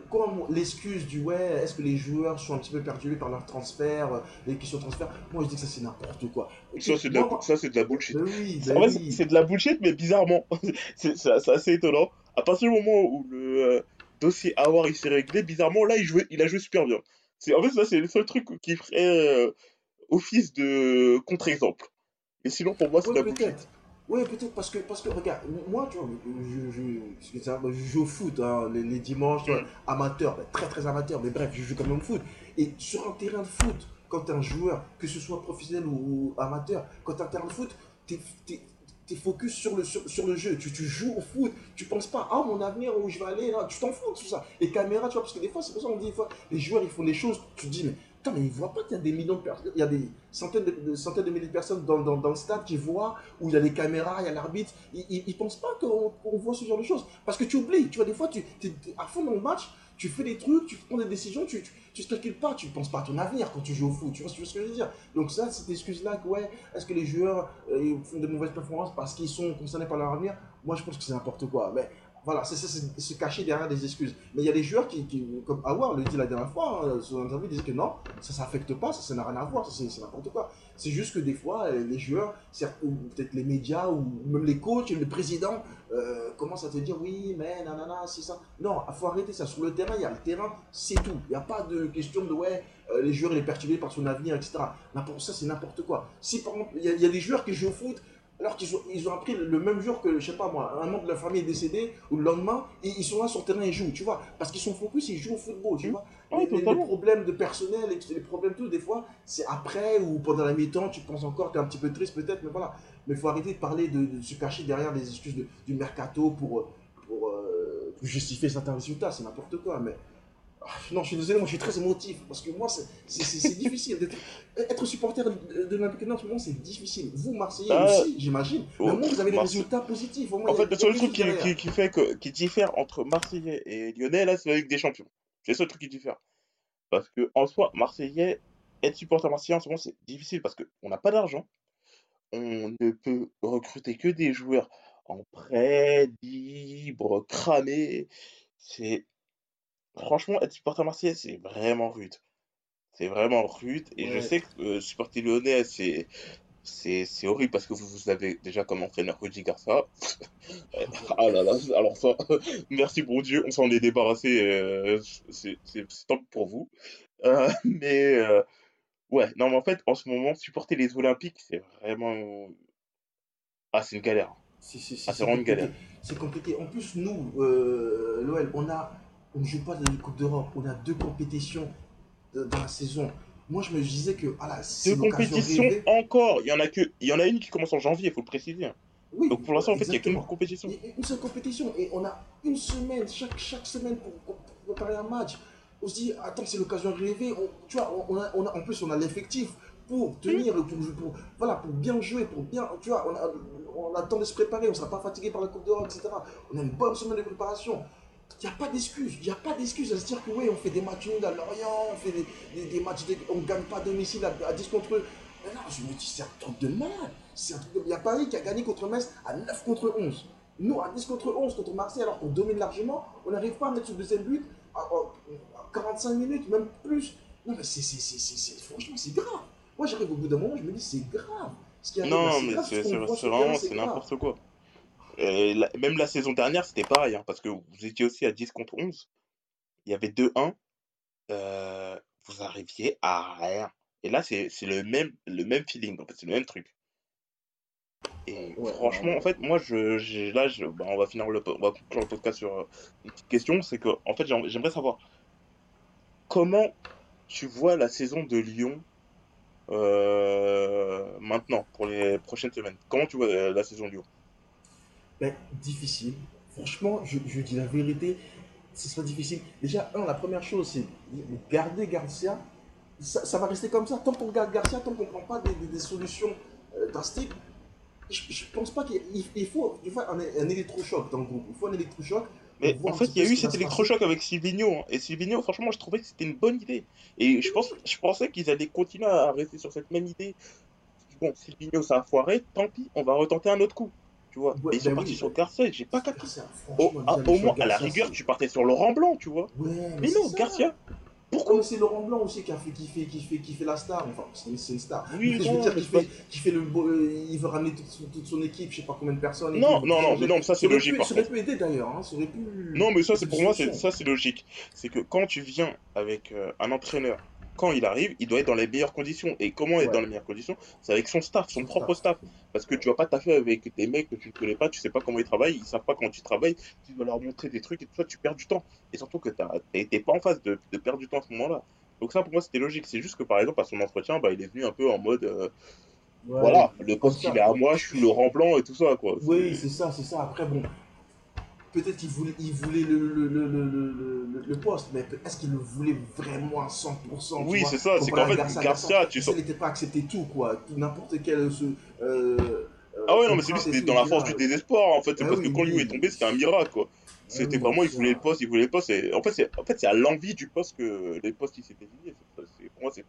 comme l'excuse du ouais, est-ce que les joueurs sont un petit peu perdus par leur transfert, euh, les questions de transfert, moi je dis que ça c'est n'importe quoi. Ça, c'est de, la- ça, de la bullshit. Ben oui, ben En oui. c'est de la bullshit, mais bizarrement. c'est assez étonnant. À partir du moment où le euh, dossier Awar il s'est réglé, bizarrement, là, il, jouait, il a joué super bien. En fait, ça, c'est le seul truc qui ferait euh, office de contre-exemple. Et sinon, pour moi, c'est de Ouais, la bullshit. Ouais, peut-être parce que, parce que, regarde, moi, tu vois, je, je, je, je joue au foot hein, les, les dimanches, vois, Mm. amateur, ben, très très amateur, mais bref, je joue quand même au foot. Et sur un terrain de foot, quand tu es un joueur, que ce soit professionnel ou, ou amateur, quand tu es un terrain de foot, tu es, focus sur le, sur, sur le jeu. Tu, tu joues au foot, tu penses pas, ah, mon avenir, où je vais aller, là, tu t'en fous de tout ça. Les caméras, tu vois, parce que des fois, c'est pour ça qu'on dit, des fois, les joueurs, ils font des choses, tu te dis, mais Putain, mais ils voient pas qu'il y a des millions de personnes, il y a des centaines de, centaines de milliers de personnes dans, dans, dans le stade qui voient, où il y a les caméras, il y a l'arbitre. Ils, ils, ils pensent pas qu'on voit ce genre de choses. Parce que tu oublies, tu vois, des fois, tu es, à fond dans le match, tu fais des trucs, tu prends des décisions, tu, tu, tu pas, tu penses pas à ton avenir quand tu joues au foot. Tu vois, ce que je veux dire Donc, ça, cette excuse-là, ouais, est-ce que les joueurs euh, font de mauvaises performances parce qu'ils sont concernés par leur avenir? Moi, je pense que c'est n'importe quoi. Mais voilà, c'est se cacher derrière des excuses. Mais il y a des joueurs qui, comme Awar le dit la dernière fois, hein, sur l'interview, il disait que non, ça ne s'affecte pas, ça n'a rien à voir, c'est n'importe quoi. C'est juste que des fois, euh, les joueurs, ou peut-être les médias, ou même les coachs, le président, euh, commencent à te dire oui, mais nanana, c'est ça. Non, il faut arrêter ça. Sur le terrain, il y a le terrain, c'est tout. Il n'y a pas de question de ouais, euh, les joueurs, il est perturbé par son avenir, etc. Ça, c'est n'importe quoi. Si par exemple, il y, y a des joueurs qui jouent au foot, alors qu'ils ont, ils ont appris le, même jour que, je sais pas moi, un membre de la famille est décédé, ou le lendemain, et ils sont là sur le terrain et jouent, tu vois. Parce qu'ils sont focus, ils jouent au football, tu Mhm. vois. Ouais, les, les- les problèmes de personnel, et les problèmes tout, des fois, c'est après ou pendant la mi-temps, tu penses encore, tu es un petit peu triste peut-être, mais voilà. Mais il faut arrêter de parler, de, de se cacher derrière des excuses de- du mercato pour, euh, pour, euh, justifier certains résultats, c'est n'importe quoi. Mais ah, non, je suis désolé, moi je suis très émotif parce que moi c'est- difficile. d'être- Être supporter de l'Olympique en ce moment, c'est difficile. Vous, Marseillais Ah. aussi, j'imagine. Mais au moins, vous avez des Marseille- résultats positifs. Au moins, En fait, le seul truc qui, derrière. qui, qui fait que, qui diffère entre Marseillais et Lyonnais, là, c'est la Ligue des Champions. C'est le seul truc qui diffère. Parce que, en soi, Marseillais, être supporter marseillais en ce moment, c'est difficile parce qu'on n'a pas d'argent. On ne peut recruter que des joueurs en prêt, libre, cramés. C'est. Franchement, être supporter marseillais, c'est vraiment rude. C'est vraiment rude. Et je Ouais. sais que euh, supporter lyonnais, c'est. C'est c'est horrible parce que vous, vous avez déjà comme entraîneur Rudy Garcia. Ah là là, alors ça, merci bon Dieu, on s'en est débarrassé, euh, c'est c'est- c'est tant pis pour vous. Euh, mais euh, ouais, non mais en fait, en ce moment, supporter les Olympiques, c'est vraiment... Ah, c'est une galère. Si, si, si, Ah, c'est c'est vraiment une compliqué. galère. C'est compliqué. En plus, nous, euh, l'OL, on a, on ne joue pas de Coupe d'Europe. On a deux compétitions dans la saison. Moi, je me disais que voilà, c'est Deux l'occasion compétitions rêvée. encore, il y en a que, il y en a une qui commence en janvier, il faut le préciser. Oui, Donc pour l'instant, en fait, il n'y a qu'une compétition. Une seule compétition. Et on a une semaine, chaque, chaque semaine pour, préparer un match. On se dit, attends, c'est l'occasion rêvée. On, tu vois, on, on a, on a- en plus, on a l'effectif pour tenir, pour, pour- voilà, pour bien jouer, pour bien, tu vois, on a, on a le temps de se préparer, on ne sera pas fatigué par la Coupe d'Europe, etc. On a une bonne semaine de préparation. Il n'y a pas d'excuse, il n'y a pas d'excuse à se dire que oui, on fait des matchs nuls à Lorient, on fait des, des- des matchs, de- on ne gagne pas à domicile à, à 10 contre eux. Mais non, je me dis, c'est un truc de malade. Il y a Paris qui a gagné contre Metz à 9 contre 11. Nous, à 10 contre 11 contre Marseille, alors qu'on domine largement, on n'arrive pas à mettre ce deuxième but à, à- à 45 minutes, même plus. Non, mais c'est, c'est, c'est, c'est- c'est- franchement, c'est grave. Moi, j'arrive au bout d'un moment, je me dis, c'est grave. Ce qui arrive, Non, mais c'est vraiment, c'est n'importe quoi. La- même la saison dernière, c'était pareil, hein, parce que vous étiez aussi à 10 contre 11. Il y avait 2-1. euh, vous arriviez à rien. Et là, c'est le même, le même feeling, en fait, c'est le même truc. Et Ouais, franchement, en fait, moi, je, là, je, bah, on va finir le, on va conclure le podcast sur euh, une petite question, c'est que, en fait, j'aimerais savoir comment tu vois la saison de Lyon euh, maintenant, pour les prochaines semaines? Comment tu vois la saison de Lyon? Ben, difficile. Franchement, je, je dis la vérité, ce sera difficile. Déjà, un, la première chose, c'est de garder Garcia. Ça, ça va rester comme ça. Tant qu'on garde Garcia, tant qu'on ne prend pas des, des- des solutions euh, drastiques, je, pense pas qu'il il- il faut, il faut un, un électrochoc dans le groupe. Il faut un électrochoc. Mais en fait, il y a eu cet électrochoc avec Silvino. hein. Et Silvino, franchement, je trouvais que c'était une bonne idée. Et je pense, je pensais qu'ils allaient continuer à rester sur cette même idée. Bon, Silvino, ça a foiré, tant pis, on va retenter un autre coup. Tu vois. Ouais, ils sont ben partis oui, sur ben- Garcia, j'ai pas capté. Garcia, Au, moins, à la rigueur, tu partais sur Laurent Blanc, tu vois. Ouais, Mais non, ça. Garcia, Ah, pourquoi c'est Laurent Blanc aussi qui a fait, qui fait, qui fait, qui fait la star. Enfin, c'est une, star. Oui, Mais je veux dire, qui fait, qui fait le beau- euh, il veut ramener toute son, toute son équipe, je sais pas combien de personnes. Non, non, non, non, ça, c'est logique, par Ça aurait pu aider d'ailleurs, hein. Non, mais ça, c'est pour moi, ça, c'est logique. C'est que quand tu viens avec euh, un entraîneur quand il arrive, il doit être dans les meilleures conditions. Et comment être Ouais. dans les meilleures conditions? C'est avec son staff, son Son propre staff. Parce que tu vas pas taffer avec des mecs que tu ne connais pas, tu sais pas comment ils travaillent, ils savent pas comment tu travailles, tu dois leur montrer des trucs et tout ça, tu perds du temps. Et surtout que t'as- t'es t'es pas en phase de, de perdre du temps à ce moment-là. Donc ça, pour moi, c'était logique. C'est juste que, par exemple, à son entretien, bah, il est venu un peu en mode, euh, Ouais, voilà, le poste, il est à moi, je suis le remblant et tout ça, quoi. Oui, c'est ça, c'est ça. Après, bon, peut-être qu'il voulait, il voulait le, le, le, le, le, poste, mais est-ce qu'il le voulait vraiment à 100% tu Oui, c'est ça, c'est qu'en fait, Garcia, Garcia, tu il n'était pas accepté tout, quoi. N'importe quel. Ce, euh, Ah ouais, non, mais c'est lui, c'était dans la force du désespoir, en fait. C'est Ah parce oui, que quand lui oui. est tombé, c'était un miracle, quoi. C'était oui, vraiment, il voulait le poste, il voulait le poste. Et... En fait, c'est en fait, à l'envie du poste que les postes, ils s'étaient liés. Pour moi, c'est.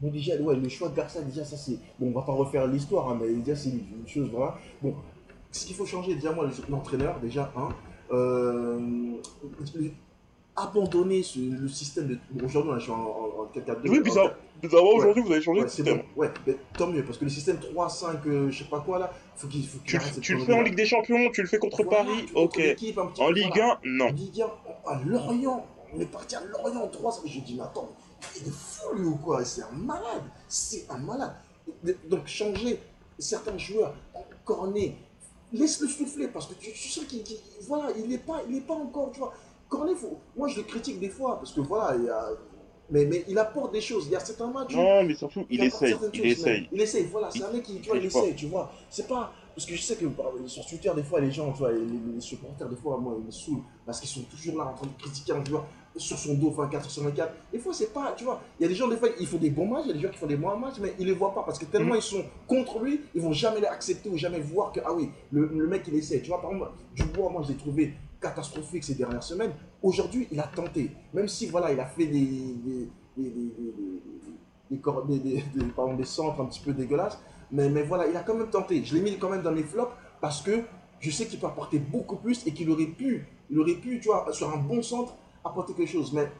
Bon, déjà, ouais, le choix de Garcia, déjà, ça c'est. Bon, on va pas refaire l'histoire, hein, mais déjà, c'est une, une chose, voilà. Bon, ce qu'il faut changer, déjà, moi, l'entraîneur, déjà, hein, euh, abandonner ce- le système de. bon, Aujourd'hui, on est en, en, en 4-4-2. Oui, en- bizarre. Bizarrement, aujourd'hui, vous avez changé Ouais, de système. bon. Ouais, mais tant mieux, parce que le système 3-5, euh, je sais pas quoi, là, faut qu'il faut qu'il Tu, le- tu fais en Ligue des Champions, tu le fais contre Voilà, Paris, ok. En peu, Ligue voilà. 1, non. Ligue 1, à Lorient, on est parti à Lorient 3, je dis, mais attends, il est fou lui ou quoi? C'est un malade, c'est un malade. Donc changer certains joueurs, Cornet, laisse-le souffler parce que tu, tu sens qu'il, voilà, il n'est pas, il est pas encore, tu vois. Cornet, faut, moi je le critique des fois parce que voilà, il y a, mais, mais il apporte des choses. Il y a certains matchs. Non, mais surtout, il apporte essaye. Il essaye. Il essaye, voilà, c'est Il- un mec qui, tu il vois, il essaye, tu vois. C'est pas. Parce que je sais que sur Twitter, des fois, les gens, tu vois, les, les supporters, des fois, moi, ils me saoulent parce qu'ils sont toujours là en train de critiquer un joueur sur son dos 24 sur 24. Des fois, c'est pas, tu vois, il y a des gens, des fois, ils font des bons matchs, il y a des joueurs qui font des mauvais matchs, mais ils les voient pas parce que tellement Mhm. ils sont contre lui, ils vont jamais l'accepter ou jamais voir que, ah oui, le, le mec, il essaie. Tu vois, par exemple, Dubois, moi, je l'ai trouvé catastrophique ces dernières semaines. Aujourd'hui, il a tenté. Même si, voilà, il a fait des. des, des, des, des- des- des des- des- des- des centres un petit peu dégueulasses. Mais, mais voilà, il a quand même tenté. Je l'ai mis quand même dans mes flops parce que je sais qu'il peut apporter beaucoup plus et qu'il aurait pu, il aurait pu, tu vois, sur un bon centre, apporter quelque chose. Mais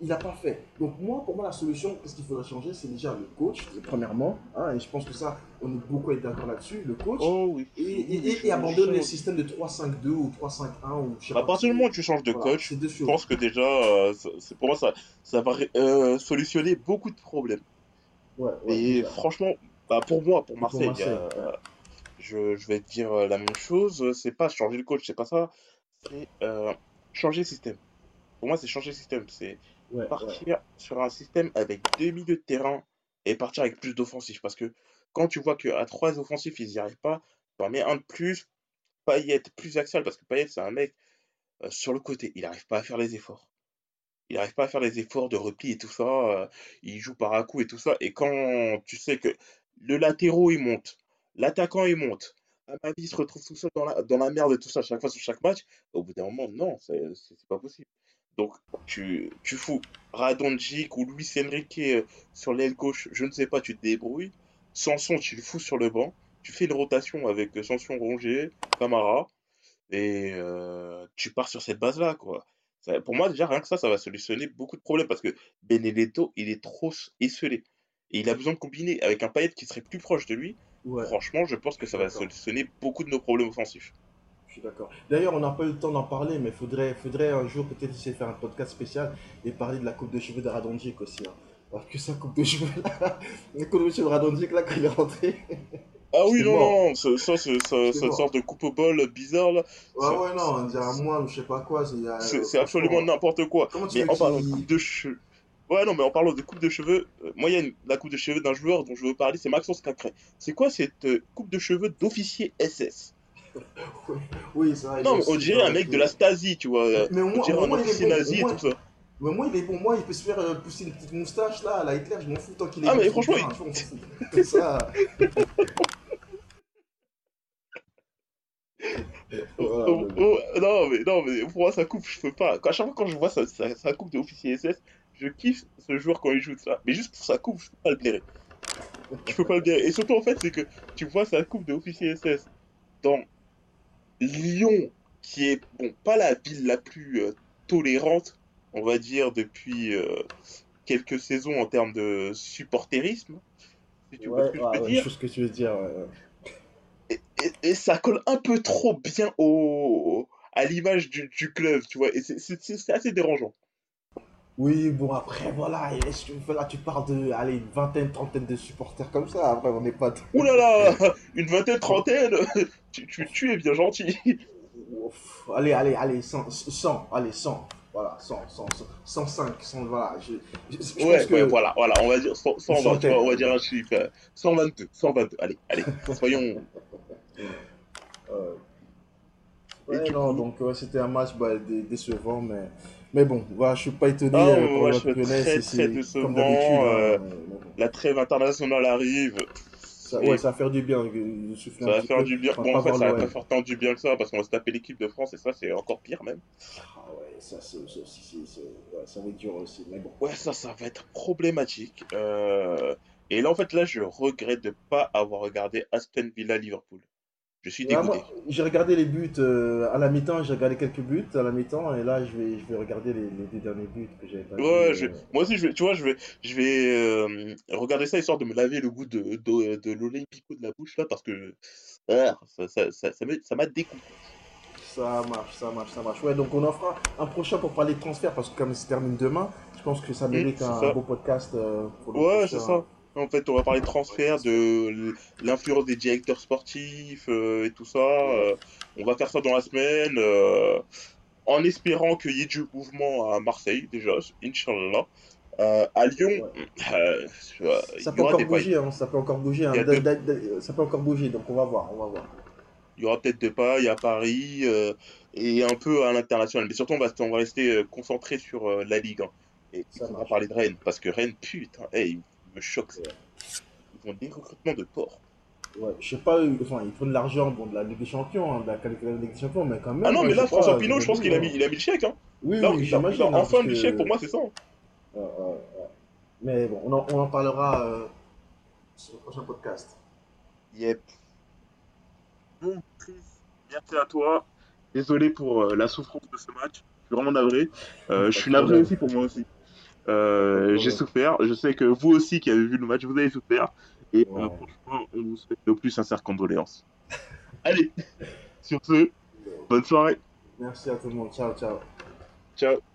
il n'a pas fait. Donc moi, pour moi, la solution, qu'est-ce qu'il faudrait changer? C'est déjà le coach, premièrement. hein, et je pense que ça, on est beaucoup à être d'accord là-dessus. Le coach. Oh oui. Et, et, et- et abandonner le système de 3-5-2 ou 3-5-1 ou je sais À partir du moment où tu changes de Voilà, coach, je pense que déjà, euh, c'est- pour moi, ça, ça va euh, solutionner beaucoup de problèmes. Ouais, ouais, Et franchement, bah pour moi, pour Pour Marseille, euh, je, je vais te dire euh, la même chose. C'est pas changer le coach, c'est pas ça. C'est euh, changer le système. Pour moi, c'est changer le système. C'est Ouais, ouais. partir sur un système avec deux milieux de terrain et partir avec plus d'offensifs. Parce que quand tu vois qu'à trois offensifs, ils n'y arrivent pas, tu en mets un de plus, Payet plus axial, parce que Payet, c'est un mec euh, sur le côté, il n'arrive pas à faire les efforts. Il n'arrive pas à faire les efforts de repli et tout ça. euh, il joue par à coup et tout ça. Et quand tu sais que le latéraux, il monte, l'attaquant, il monte, Amavi se retrouve tout seul dans la, merde et tout ça, chaque fois sur chaque match, au bout d'un moment, non, c'est pas possible. Donc, tu, tu fous Radonjic ou Luis Enrique euh, sur l'aile gauche, je ne sais pas, tu te débrouilles. Sanson, tu le fous sur le banc. Tu fais une rotation avec Sanson, Rongier, Camara. Et euh, tu pars sur cette base-là, quoi. Pour moi, déjà, rien que ça, ça va solutionner beaucoup de problèmes parce que Benedetto, il est trop esselé. Et il a besoin de combiner avec un Payet qui serait plus proche de lui. Ouais, Franchement, je pense que ça va solutionner beaucoup de nos problèmes offensifs. je suis d'accord. D'ailleurs, on n'a pas eu le temps d'en parler, mais il faudrait, faudrait un jour peut-être essayer de faire un podcast spécial et parler de la coupe de cheveux de Radonjic aussi. Hein. Parce que sa coupe de cheveux là, la coupe de cheveux de Radonjic là, quand il est rentré. Ah oui, non, mort. non, ça, ça, cette sorte de coupe au bol bizarre, là, Ouais, ouais, non, on dirait à moi ou je sais pas quoi. C'est euh, absolument n'importe quoi. Comment tu Mais en parlant de coupe de cheveux. Ouais, non, mais en parlant de coupe de cheveux, euh, moi, il y a une- la coupe de cheveux d'un joueur dont je veux parler, c'est Maxence Cacré. C'est quoi cette euh, coupe de cheveux d'officier SS Oui, c'est vrai. Non, il mais on dirait un mec de la Stasi, tu vois. euh, Mais au On dirait au un moins, il officier bon. nazi Au et tout ça. mais moi, il est bon. Moi, il peut se faire euh, pousser une petite moustache là, à la Hitler, je m'en fous tant qu'il est Ah, mais franchement, fous. Comme ça. Voilà, Oh, oh, non, mais, non, mais pour moi, ça coupe, je peux pas. À chaque fois quand je vois sa, sa, sa coupe d'officier SS, je kiffe ce joueur quand il joue de ça. Mais juste pour sa coupe, je peux pas le blairer. Je peux pas le blairer. Et surtout, en fait, c'est que tu vois sa coupe d'officier SS dans Lyon, qui est, bon, pas la ville la plus euh, tolérante, on va dire, depuis euh, quelques saisons en termes de supporterisme. Si tu vois ce que je veux ouais, dire. je ce que tu veux dire. et, et- et ça colle un peu trop bien au, à l'image du, du club, tu vois, et c'est assez dérangeant. Oui, bon, après, voilà, est-ce que- là, tu parles de, allez, une vingtaine, trentaine de supporters comme ça. Après, on n'est pas. Ouh là là Une vingtaine, trentaine tu, tu, tu es bien gentil Ouf, Allez, allez, allez, 100, 100, allez, 100. Voilà, 100, 100, 100, 105, 100, voilà. Je, je, je Ouais, pense que. ouais, voilà, voilà, on va dire 100, 120, tu centaine. vois, on va dire un chiffre. euh, 122, 122, allez, allez, soyons... euh, ouais, non, donc ouais, c'était un match bah, dé- décevant, mais, mais bon, voilà, je suis pas étonné. Ah, euh, ouais, pour je suis très, très décevant, comme hein, euh. La trêve internationale arrive, Ça, ouais, ça va faire du bien de souffler ça va faire peu. du bien. Va Bon, en fait, ça va pas faire tant du bien que ça, parce qu'on va se taper l'équipe de France, et ça, c'est encore pire, même. Ah ouais, ça, c'est, ouais, ça va être dur aussi, mais bon. Ouais, ça, ça va être problématique. Euh, Et là, en fait, là, je regrette de pas avoir regardé Aston Villa-Liverpool. Je suis dégoûté. j'ai regardé les buts euh, à la mi-temps, j'ai regardé quelques buts à la mi-temps, et là, je vais, je vais regarder les, les deux derniers buts que j'avais pas Ouais, je- euh, moi aussi, je vais, tu vois, je vais, je vais euh, regarder ça histoire de me laver le goût de, de, de l'Olympico de la bouche là parce que ah, ça, ça, ça, ça m'a dégoûté. Ça marche, ça marche, ça marche. Ouais, donc on en fera un prochain pour parler de transfert parce que comme il se termine demain, je pense que ça mérite un, beau podcast pour le Ouais, c'est ça. En fait, on va parler de transfert, de l'influence des directeurs sportifs euh, et tout ça. euh, on va faire ça dans la semaine euh, en espérant qu'il y ait du mouvement à Marseille déjà, Inch'Allah. Euh, à Lyon, il Ça y peut encore bouger, hein, ça peut encore bouger. hein. Il y a Da- deux- da- da- Ça peut encore bouger, donc on va voir, on va voir. Il y aura peut-être des pailles à Paris euh, et un peu à l'international. Mais surtout, on va, on va rester concentré sur euh, la Ligue 1. Et Ça on va parler de Rennes. Parce que Rennes, putain, hey, me choquent. ça. Ils ont des recrutements de porc. Ouais, je sais pas, euh, enfin, ils prennent l'argent bon, de la Ligue des Champions, hein, de la qualité de la Ligue des Champions, mais quand même. Ah non, mais là, François Pinault, je pense qu'il a vu, mis, hein. il a mis le chèque. Hein. Oui, Là, oui, j'imagine. hein, mis le que- chèque, pour moi, c'est ça. hein. Ouais, ouais, ouais. Mais bon, on en, on en parlera euh, sur le prochain podcast. Yep. Bon, Chris, merci à toi. Désolé pour euh, la souffrance de ce match. Je suis vraiment navré. Euh, je suis navré aussi pour moi aussi. Euh, j'ai souffert. Je sais que vous aussi qui avez vu le match, vous avez souffert. Et euh, Ouais. franchement, on vous souhaite nos plus sincères condoléances. Allez, sur ce, bonne soirée. Merci à tout le monde. Ciao, ciao. Ciao.